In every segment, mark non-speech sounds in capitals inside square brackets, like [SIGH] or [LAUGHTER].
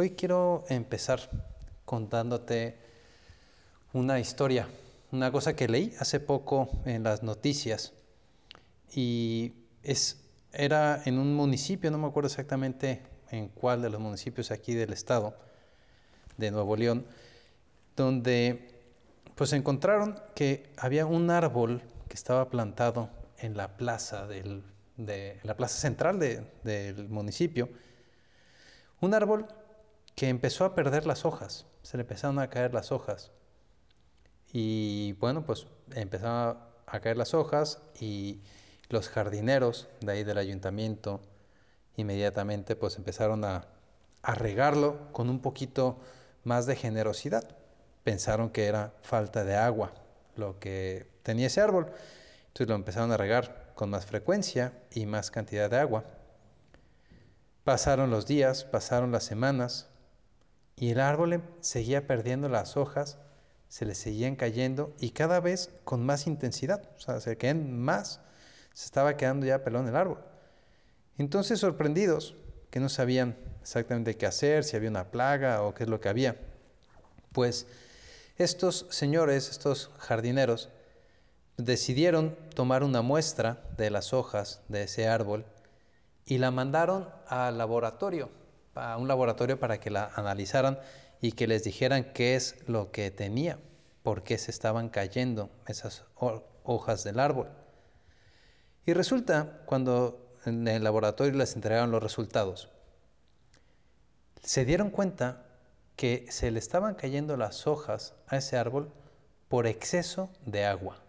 Hoy quiero empezar contándote una historia, una cosa que leí hace poco en las noticias y es, era en un municipio, no me acuerdo exactamente en cuál de los municipios aquí del estado de Nuevo León, donde pues encontraron que había un árbol que estaba plantado en la plaza del, de la plaza central del municipio, un árbol que empezó a perder las hojas, se le empezaron a caer las hojas. Y bueno, pues empezaron a caer las hojas y los jardineros de ahí del ayuntamiento inmediatamente pues empezaron a, a regarlo con un poquito más de generosidad. Pensaron que era falta de agua lo que tenía ese árbol. Entonces lo empezaron a regar con más frecuencia y más cantidad de agua. Pasaron los días, pasaron las semanas y el árbol seguía perdiendo las hojas, se le seguían cayendo y cada vez con más intensidad, o sea, se quedan más, se estaba quedando ya pelón el árbol. Entonces, sorprendidos, que no sabían exactamente qué hacer, si había una plaga o qué es lo que había, pues estos señores, estos jardineros, decidieron tomar una muestra de las hojas de ese árbol y la mandaron al laboratorio a un laboratorio para que la analizaran y que les dijeran qué es lo que tenía, por qué se estaban cayendo esas hojas del árbol. Y resulta, cuando en el laboratorio les entregaron los resultados, se dieron cuenta que se le estaban cayendo las hojas a ese árbol por exceso de agua.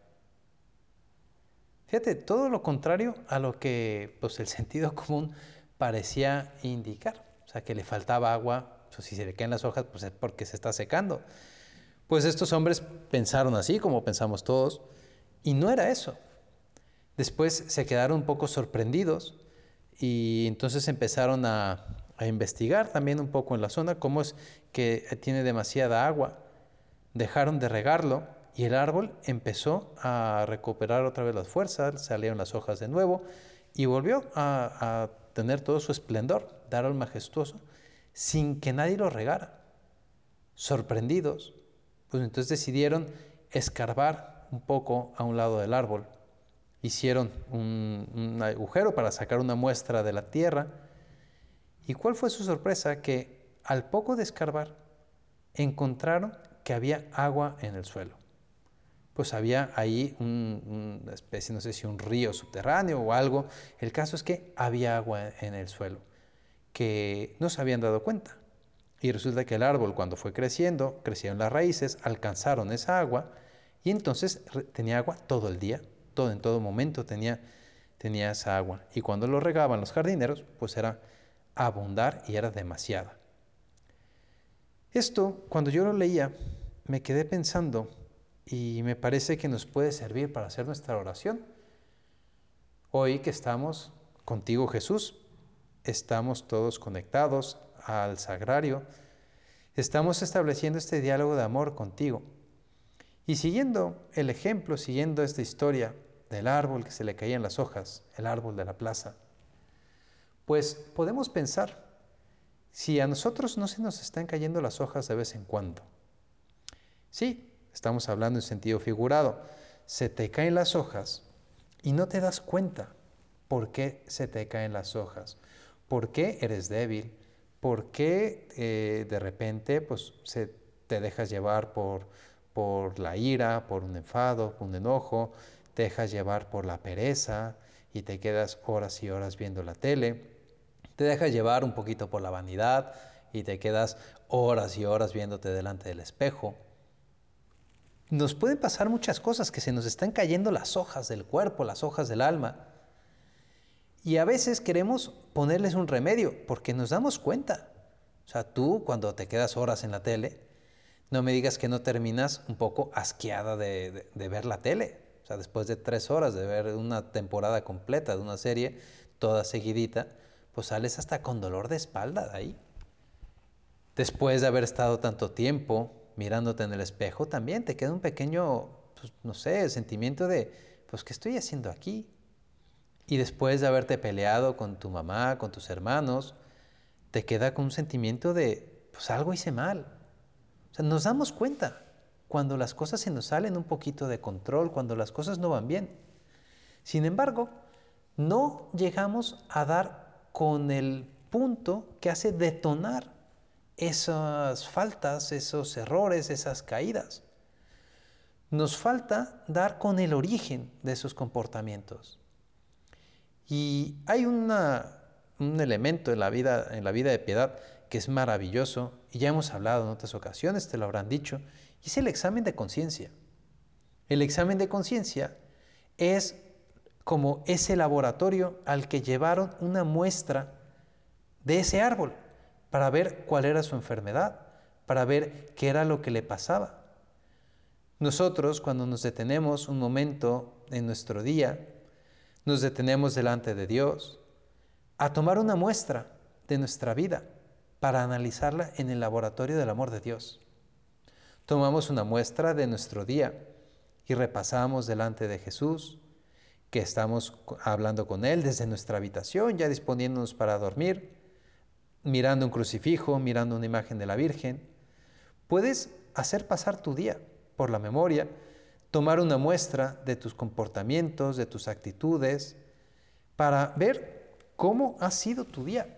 Fíjate, todo lo contrario a lo que pues, el [LAUGHS] sentido común parecía indicar. O sea, que le faltaba agua, pues si se le caen las hojas, pues es porque se está secando. Pues estos hombres pensaron así, como pensamos todos, y no era eso. Después se quedaron un poco sorprendidos y entonces empezaron a, investigar también un poco en la zona cómo es que tiene demasiada agua. Dejaron de regarlo y el árbol empezó a recuperar otra vez las fuerzas, salieron las hojas de nuevo y volvió a tener todo su esplendor, dar al majestuoso, sin que nadie lo regara. Sorprendidos, pues entonces decidieron escarbar un poco a un lado del árbol. Hicieron un, un agujero para sacar una muestra de la tierra. ¿Y cuál fue su sorpresa? Que al poco de escarbar, encontraron que había agua en el suelo pues había ahí una especie, no sé si un río subterráneo o algo. El caso es que había agua en el suelo, que no se habían dado cuenta. Y resulta que el árbol cuando fue creciendo, crecieron las raíces, alcanzaron esa agua y entonces tenía agua todo el día, todo en todo momento tenía, tenía esa agua. Y cuando lo regaban los jardineros, pues era abundar y era demasiada. Esto, cuando yo lo leía, me quedé pensando y me parece que nos puede servir para hacer nuestra oración. Hoy que estamos contigo Jesús, estamos todos conectados al sagrario, estamos estableciendo este diálogo de amor contigo. Y siguiendo el ejemplo, siguiendo esta historia del árbol que se le caían las hojas, el árbol de la plaza, pues podemos pensar, si a nosotros no se nos están cayendo las hojas de vez en cuando, sí, Estamos hablando en sentido figurado. Se te caen las hojas y no te das cuenta por qué se te caen las hojas. ¿Por qué eres débil? ¿Por qué eh, de repente pues, se, te dejas llevar por, por la ira, por un enfado, por un enojo? Te dejas llevar por la pereza y te quedas horas y horas viendo la tele. Te dejas llevar un poquito por la vanidad y te quedas horas y horas viéndote delante del espejo nos pueden pasar muchas cosas, que se nos están cayendo las hojas del cuerpo, las hojas del alma. Y a veces queremos ponerles un remedio, porque nos damos cuenta. O sea, tú cuando te quedas horas en la tele, no me digas que no terminas un poco asqueada de, ver la tele. O sea, después de tres horas de ver una temporada completa de una serie, toda seguidita, pues sales hasta con dolor de espalda de ahí. Después de haber estado tanto tiempo mirándote en el espejo, también te queda un pequeño, pues, no sé, sentimiento de, pues, ¿qué estoy haciendo aquí? Y después de haberte peleado con tu mamá, con tus hermanos, te queda con un sentimiento de, pues algo hice mal. Nos damos cuenta cuando las cosas se nos salen un poquito de control, cuando las cosas no van bien. Sin embargo, no llegamos a dar con el punto que hace detonar esas faltas, esos errores, esas caídas. Nos falta dar con el origen de esos comportamientos. Y hay un elemento en la, vida, en la vida de piedad que es maravilloso, y ya hemos hablado en otras ocasiones, te lo habrán dicho, y es el examen de conciencia. El examen de conciencia es como ese laboratorio al que llevaron una muestra de ese árbol para ver cuál era su enfermedad, para ver qué era lo que le pasaba. Nosotros cuando nos detenemos un momento en nuestro día, nos detenemos delante de Dios a tomar una muestra de nuestra vida para analizarla en el laboratorio del amor de Dios. Tomamos una muestra de nuestro día y repasamos delante de Jesús, que estamos hablando con Él desde nuestra habitación, ya disponiéndonos para dormir, mirando un crucifijo, mirando una imagen de la Virgen. Puedes hacer pasar tu día por la memoria, tomar una muestra de tus comportamientos, de tus actitudes, para ver cómo ha sido tu día.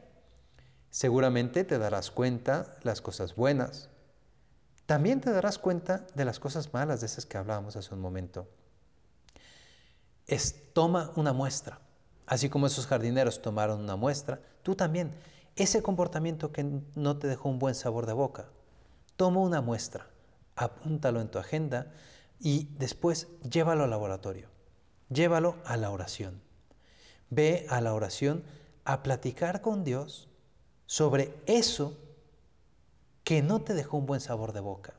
Seguramente te darás cuenta las cosas buenas. También te darás cuenta de las cosas malas, de esas que hablábamos hace un momento. Es, toma una muestra. Así como esos jardineros tomaron una muestra, tú también. Ese comportamiento que no te dejó un buen sabor de boca, toma una muestra, apúntalo en tu agenda y después llévalo al laboratorio. Llévalo a la oración. Ve a la oración a platicar con Dios sobre eso que no te dejó un buen sabor de boca,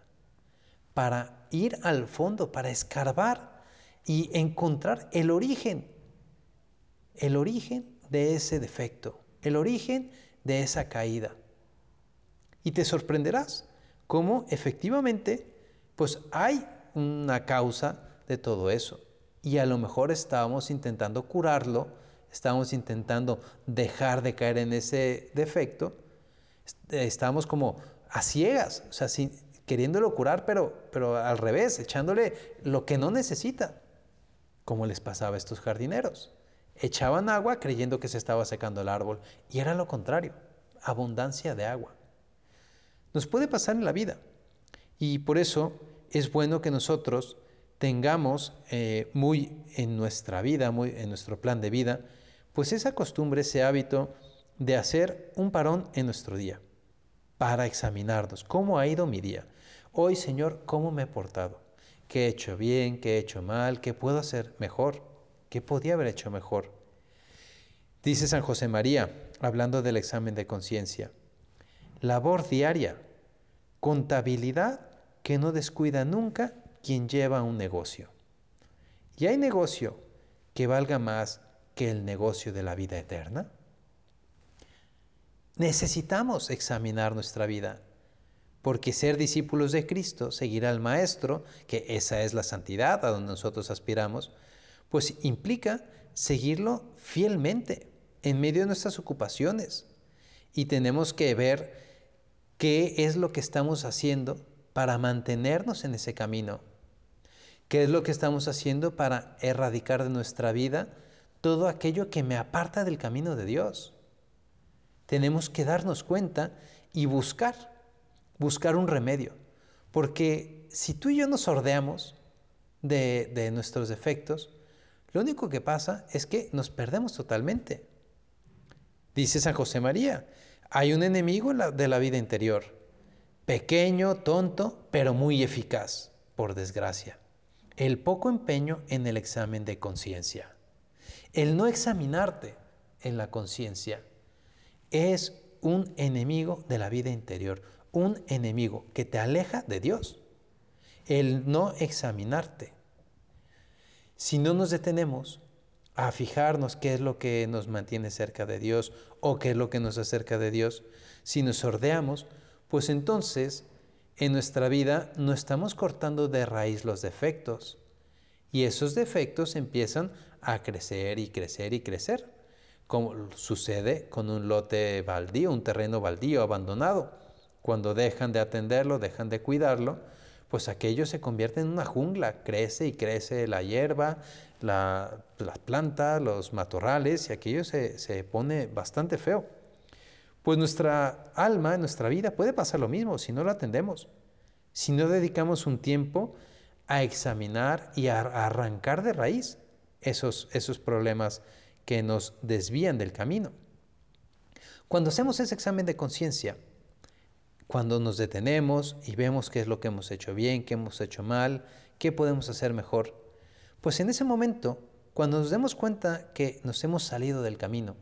para ir al fondo, para escarbar y encontrar el origen, el origen de ese defecto, el origen de esa caída. Y te sorprenderás cómo efectivamente pues hay una causa de todo eso. Y a lo mejor estábamos intentando curarlo estamos intentando dejar de caer en ese defecto, estamos como a ciegas, o sea, queriéndolo curar, pero, pero al revés, echándole lo que no necesita, como les pasaba a estos jardineros. Echaban agua creyendo que se estaba secando el árbol y era lo contrario, abundancia de agua. Nos puede pasar en la vida y por eso es bueno que nosotros tengamos eh, muy en nuestra vida, muy en nuestro plan de vida, pues esa costumbre, ese hábito de hacer un parón en nuestro día para examinarnos cómo ha ido mi día. Hoy, Señor, ¿cómo me he portado? ¿Qué he hecho bien? ¿Qué he hecho mal? ¿Qué puedo hacer mejor? ¿Qué podía haber hecho mejor? Dice San José María, hablando del examen de conciencia, labor diaria, contabilidad que no descuida nunca quien lleva un negocio. ¿Y hay negocio que valga más que el negocio de la vida eterna? Necesitamos examinar nuestra vida, porque ser discípulos de Cristo, seguir al Maestro, que esa es la santidad a donde nosotros aspiramos, pues implica seguirlo fielmente en medio de nuestras ocupaciones. Y tenemos que ver qué es lo que estamos haciendo para mantenernos en ese camino. ¿Qué es lo que estamos haciendo para erradicar de nuestra vida todo aquello que me aparta del camino de Dios. Tenemos que darnos cuenta y buscar, buscar un remedio. Porque si tú y yo nos sordeamos de, de nuestros defectos, lo único que pasa es que nos perdemos totalmente. Dice San José María, hay un enemigo de la vida interior, pequeño, tonto, pero muy eficaz, por desgracia, el poco empeño en el examen de conciencia. El no examinarte en la conciencia es un enemigo de la vida interior, un enemigo que te aleja de Dios. El no examinarte. Si no nos detenemos a fijarnos qué es lo que nos mantiene cerca de Dios o qué es lo que nos acerca de Dios, si nos sordeamos, pues entonces en nuestra vida no estamos cortando de raíz los defectos, y esos defectos empiezan a crecer y crecer y crecer, como sucede con un lote baldío, un terreno baldío abandonado. Cuando dejan de atenderlo, dejan de cuidarlo, pues aquello se convierte en una jungla, crece y crece la hierba, las plantas, los matorrales, y aquello se, se pone bastante feo. Pues nuestra alma, nuestra vida puede pasar lo mismo si no lo atendemos, si no dedicamos un tiempo a examinar y a arrancar de raíz esos, esos problemas que nos desvían del camino. Cuando hacemos ese examen de conciencia, cuando nos detenemos y vemos qué es lo que hemos hecho bien, qué hemos hecho mal, qué podemos hacer mejor, pues en ese momento, cuando nos demos cuenta que nos hemos salido del camino,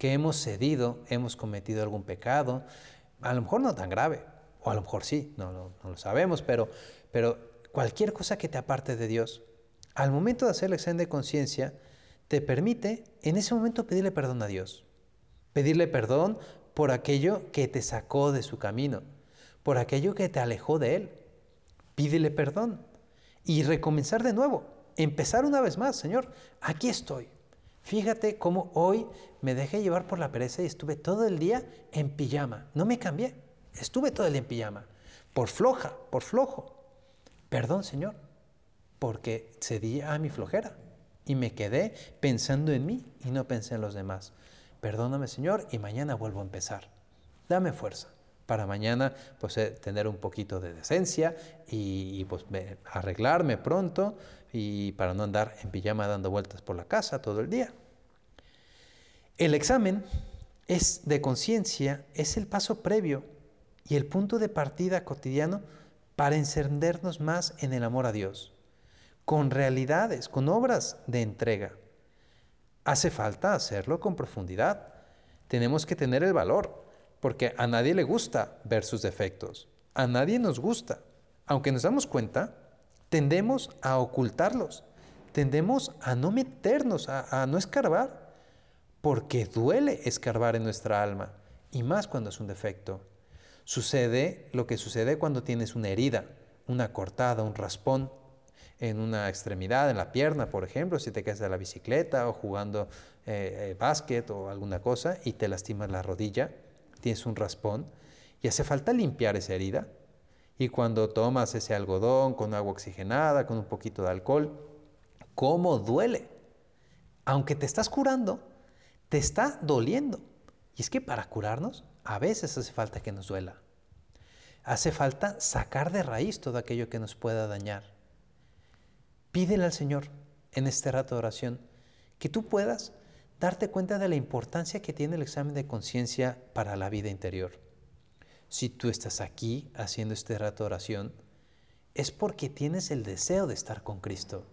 que hemos cedido, hemos cometido algún pecado, a lo mejor no tan grave, o a lo mejor sí, no, lo sabemos, pero, pero cualquier cosa que te aparte de Dios, al momento de hacer el examen de conciencia, te permite en ese momento pedirle perdón a Dios. Pedirle perdón por aquello que te sacó de su camino, por aquello que te alejó de Él. Pídele perdón y recomenzar de nuevo. Empezar una vez más, Señor, aquí estoy. Fíjate cómo hoy me dejé llevar por la pereza y estuve todo el día en pijama. No me cambié. Estuve todo el día en pijama. Por floja, por flojo. Perdón, Señor, porque cedí a mi flojera y me quedé pensando en mí y no pensé en los demás. Perdóname, Señor, y mañana vuelvo a empezar. Dame fuerza para mañana pues eh, tener un poquito de decencia y, pues arreglarme pronto y para no andar en pijama dando vueltas por la casa todo el día. El examen es de conciencia, es el paso previo y el punto de partida cotidiano para encendernos más en el amor a Dios con realidades, con obras de entrega. Hace falta hacerlo con profundidad. Tenemos que tener el valor, porque a nadie le gusta ver sus defectos. A nadie nos gusta. Aunque nos damos cuenta, tendemos a ocultarlos. Tendemos a no meternos, a, no escarbar, porque duele escarbar en nuestra alma, y más cuando es un defecto. Sucede lo que sucede cuando tienes una herida, una cortada, un raspón en una extremidad, en la pierna, por ejemplo, si te caes de la bicicleta o jugando eh, eh, básquet o alguna cosa y te lastimas la rodilla, tienes un raspón y hace falta limpiar esa herida. Y cuando tomas ese algodón con agua oxigenada, con un poquito de alcohol, ¿cómo duele? Aunque te estás curando, te está doliendo. Y es que para curarnos, a veces hace falta que nos duela. Hace falta sacar de raíz todo aquello que nos pueda dañar. Pídele al Señor en este rato de oración que tú puedas darte cuenta de la importancia que tiene el examen de conciencia para la vida interior. Si tú estás aquí haciendo este rato de oración, es porque tienes el deseo de estar con Cristo.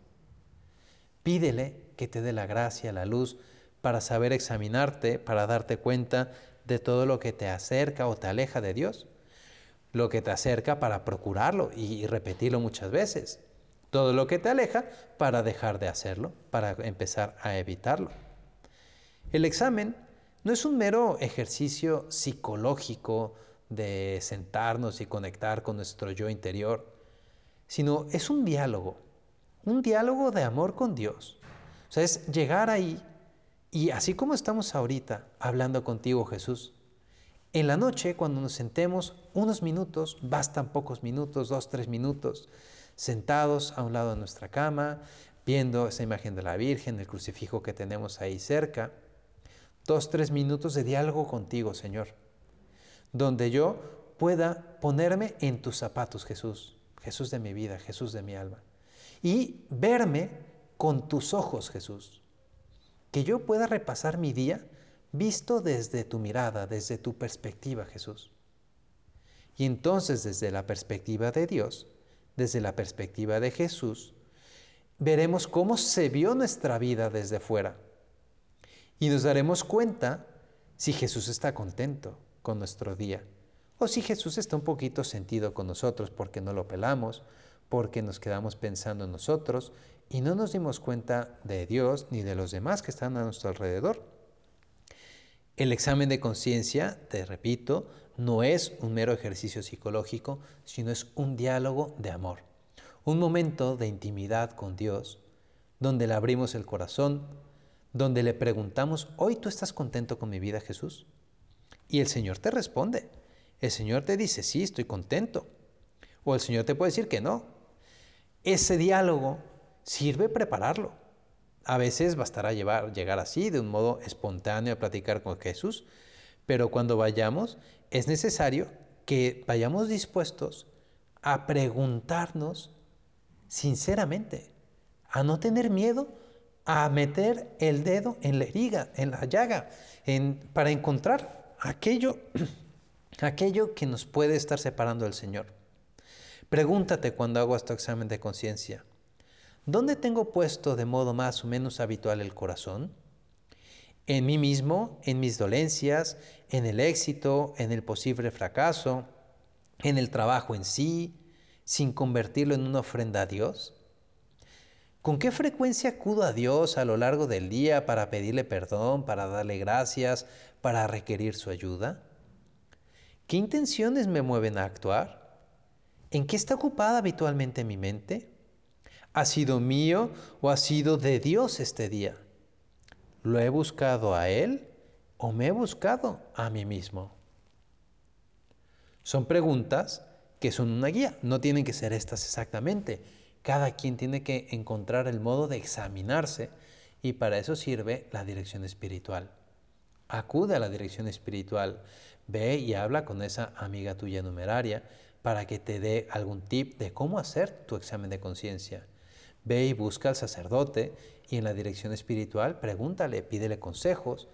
Pídele que te dé la gracia, la luz, para saber examinarte, para darte cuenta de todo lo que te acerca o te aleja de Dios. Lo que te acerca para procurarlo y repetirlo muchas veces todo lo que te aleja para dejar de hacerlo, para empezar a evitarlo. El examen no es un mero ejercicio psicológico de sentarnos y conectar con nuestro yo interior, sino es un diálogo, un diálogo de amor con Dios. O sea, es llegar ahí y así como estamos ahorita hablando contigo Jesús, en la noche cuando nos sentemos unos minutos, bastan pocos minutos, dos, tres minutos, sentados a un lado de nuestra cama, viendo esa imagen de la Virgen, el crucifijo que tenemos ahí cerca. Dos, tres minutos de diálogo contigo, Señor, donde yo pueda ponerme en tus zapatos, Jesús, Jesús de mi vida, Jesús de mi alma, y verme con tus ojos, Jesús. Que yo pueda repasar mi día visto desde tu mirada, desde tu perspectiva, Jesús. Y entonces desde la perspectiva de Dios, desde la perspectiva de Jesús, veremos cómo se vio nuestra vida desde fuera. Y nos daremos cuenta si Jesús está contento con nuestro día o si Jesús está un poquito sentido con nosotros porque no lo pelamos, porque nos quedamos pensando en nosotros y no nos dimos cuenta de Dios ni de los demás que están a nuestro alrededor. El examen de conciencia, te repito, no es un mero ejercicio psicológico, sino es un diálogo de amor, un momento de intimidad con Dios, donde le abrimos el corazón, donde le preguntamos, ¿hoy tú estás contento con mi vida, Jesús? Y el Señor te responde. El Señor te dice, sí, estoy contento. O el Señor te puede decir que no. Ese diálogo sirve prepararlo. A veces bastará llevar, llegar así, de un modo espontáneo, a platicar con Jesús, pero cuando vayamos es necesario que vayamos dispuestos a preguntarnos sinceramente, a no tener miedo a meter el dedo en la herida, en la llaga, para encontrar aquello, [CLEARS THROAT] aquello que nos puede estar separando del Señor. Pregúntate cuando hago este examen de conciencia, ¿dónde tengo puesto de modo más o menos habitual el corazón? ¿En mí mismo, en mis dolencias, en el éxito, en el posible fracaso, en el trabajo en sí, sin convertirlo en una ofrenda a Dios? ¿Con qué frecuencia acudo a Dios a lo largo del día para pedirle perdón, para darle gracias, para requerir su ayuda? ¿Qué intenciones me mueven a actuar? ¿En qué está ocupada habitualmente mi mente? ¿Ha sido mío o ha sido de Dios este día? ¿Lo he buscado a Él o me he buscado a mí mismo? Son preguntas que son una guía, no tienen que ser estas exactamente cada quien tiene que encontrar el modo de examinarse y para eso sirve la dirección espiritual. Acude a la dirección espiritual, ve y habla con esa amiga tuya numeraria para que te dé algún tip de cómo hacer tu examen de conciencia. Ve y busca al sacerdote y en la dirección espiritual pregúntale, pídele consejos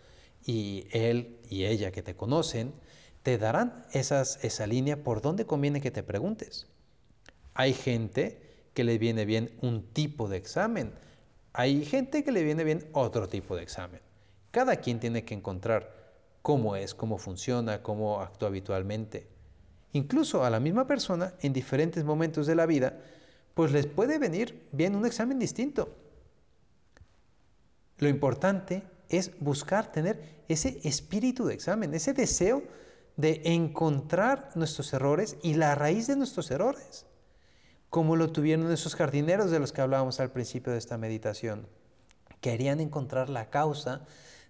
y él y ella que te conocen te darán esas, esa línea por donde conviene que te preguntes. Hay gente que le viene bien un tipo de examen. Hay gente que le viene bien otro tipo de examen. Cada quien tiene que encontrar cómo es, cómo funciona, cómo actúa habitualmente. Incluso a la misma persona, en diferentes momentos de la vida, pues les puede venir bien un examen distinto. Lo importante es buscar tener ese espíritu de examen, ese deseo de encontrar nuestros errores y la raíz de nuestros errores como lo tuvieron esos jardineros de los que hablábamos al principio de esta meditación. Querían encontrar la causa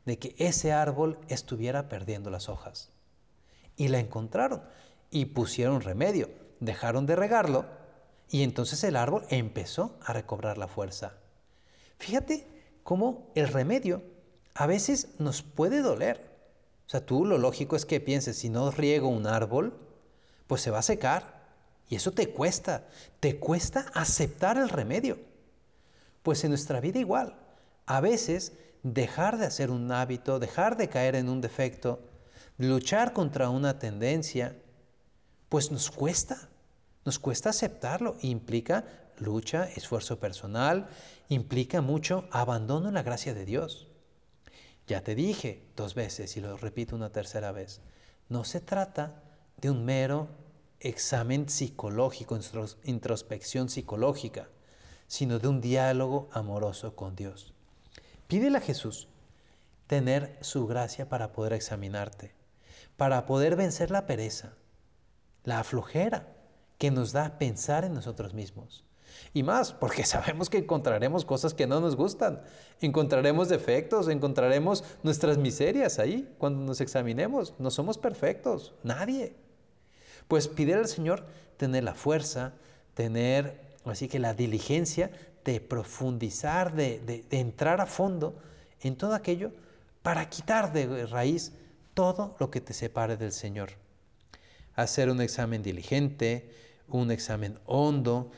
de que ese árbol estuviera perdiendo las hojas. Y la encontraron y pusieron remedio. Dejaron de regarlo y entonces el árbol empezó a recobrar la fuerza. Fíjate cómo el remedio a veces nos puede doler. O sea, tú lo lógico es que pienses, si no riego un árbol, pues se va a secar. Y eso te cuesta, te cuesta aceptar el remedio. Pues en nuestra vida igual, a veces dejar de hacer un hábito, dejar de caer en un defecto, luchar contra una tendencia, pues nos cuesta, nos cuesta aceptarlo. Implica lucha, esfuerzo personal, implica mucho abandono en la gracia de Dios. Ya te dije dos veces y lo repito una tercera vez, no se trata de un mero examen psicológico, introspección psicológica, sino de un diálogo amoroso con Dios. Pídele a Jesús tener su gracia para poder examinarte, para poder vencer la pereza, la flojera que nos da pensar en nosotros mismos. Y más, porque [LAUGHS] sabemos que encontraremos cosas que no nos gustan, encontraremos defectos, encontraremos nuestras miserias ahí cuando nos examinemos. No somos perfectos, nadie. Pues pide al Señor tener la fuerza, tener así que la diligencia de profundizar, de, de entrar a fondo en todo aquello para quitar de raíz todo lo que te separe del Señor. Hacer un examen diligente, un examen hondo,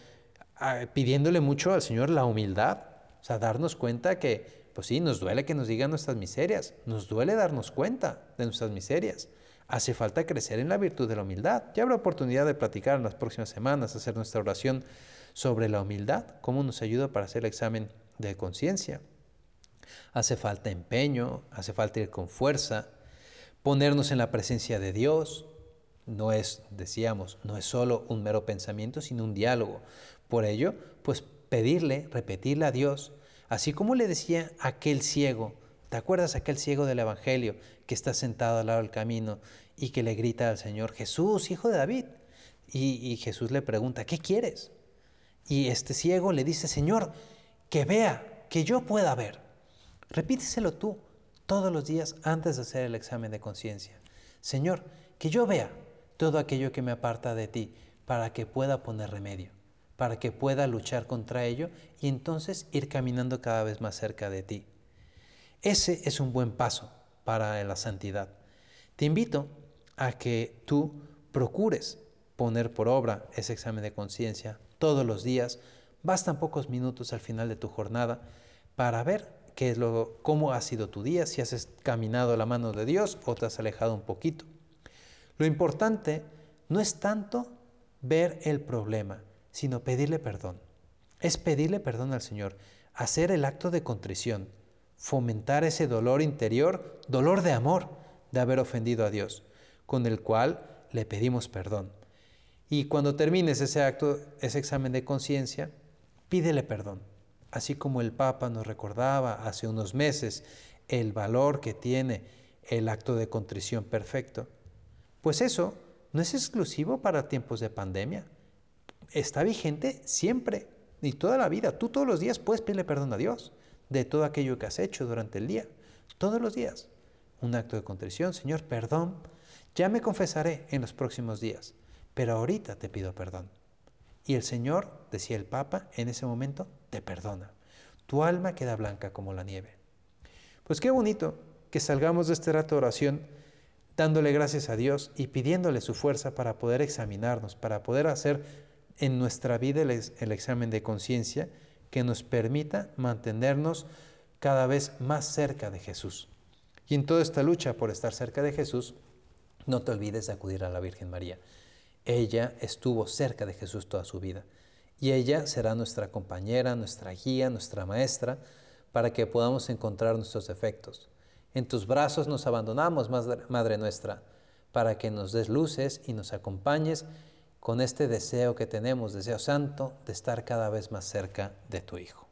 ah, pidiéndole mucho al Señor la humildad, o sea, darnos cuenta que, pues sí, nos duele que nos digan nuestras miserias, nos duele darnos cuenta de nuestras miserias, Hace falta crecer en la virtud de la humildad. Ya habrá oportunidad de platicar en las próximas semanas, hacer nuestra oración sobre la humildad, cómo nos ayuda para hacer el examen de conciencia. Hace falta empeño, hace falta ir con fuerza, ponernos en la presencia de Dios. No es, decíamos, no es solo un mero pensamiento, sino un diálogo. Por ello, pues pedirle, repetirle a Dios, así como le decía aquel ciego, ¿Te acuerdas aquel ciego del Evangelio que está sentado al lado del camino y que le grita al Señor, Jesús, hijo de David? Y, Jesús le pregunta, ¿qué quieres? Y este ciego le dice, Señor, que vea, que yo pueda ver. Repíteselo tú todos los días antes de hacer el examen de conciencia. Señor, que yo vea, todo aquello que me aparta de ti, para que pueda poner remedio, para que pueda luchar contra ello y entonces ir caminando cada vez más cerca de ti. Ese es un buen paso para la santidad. Te invito a que tú procures poner por obra ese examen de conciencia todos los días. Bastan pocos minutos al final de tu jornada para ver qué es lo, cómo ha sido tu día, si has caminado a la mano de Dios o te has alejado un poquito. Lo importante no es tanto ver el problema, sino pedirle perdón. Es pedirle perdón al Señor, hacer el acto de contrición, fomentar ese dolor interior, dolor de amor de haber ofendido a Dios, con el cual le pedimos perdón. Y cuando termines ese acto, ese examen de conciencia, pídele perdón. Así como el Papa nos recordaba hace unos meses el valor que tiene el acto de contrición perfecto, pues eso no es exclusivo para tiempos de pandemia. Está vigente siempre y toda la vida. Tú todos los días puedes pedirle perdón a Dios de todo aquello que has hecho durante el día. Todos los días. Un acto de contrición. Señor, perdón. Ya me confesaré en los próximos días. Pero ahorita te pido perdón. Y el Señor, decía el Papa, en ese momento te perdona. Tu alma queda blanca como la nieve. Pues qué bonito que salgamos de este rato de oración dándole gracias a Dios y pidiéndole su fuerza para poder examinarnos, para poder hacer en nuestra vida el, examen de conciencia que nos permita mantenernos cada vez más cerca de Jesús. Y en toda esta lucha por estar cerca de Jesús, no te olvides de acudir a la Virgen María. Ella estuvo cerca de Jesús toda su vida y ella será nuestra compañera, nuestra guía, nuestra maestra, para que podamos encontrar nuestros efectos. En tus brazos nos abandonamos, Madre nuestra, para que nos des luces y nos acompañes con este deseo que tenemos, deseo santo, de estar cada vez más cerca de tu Hijo.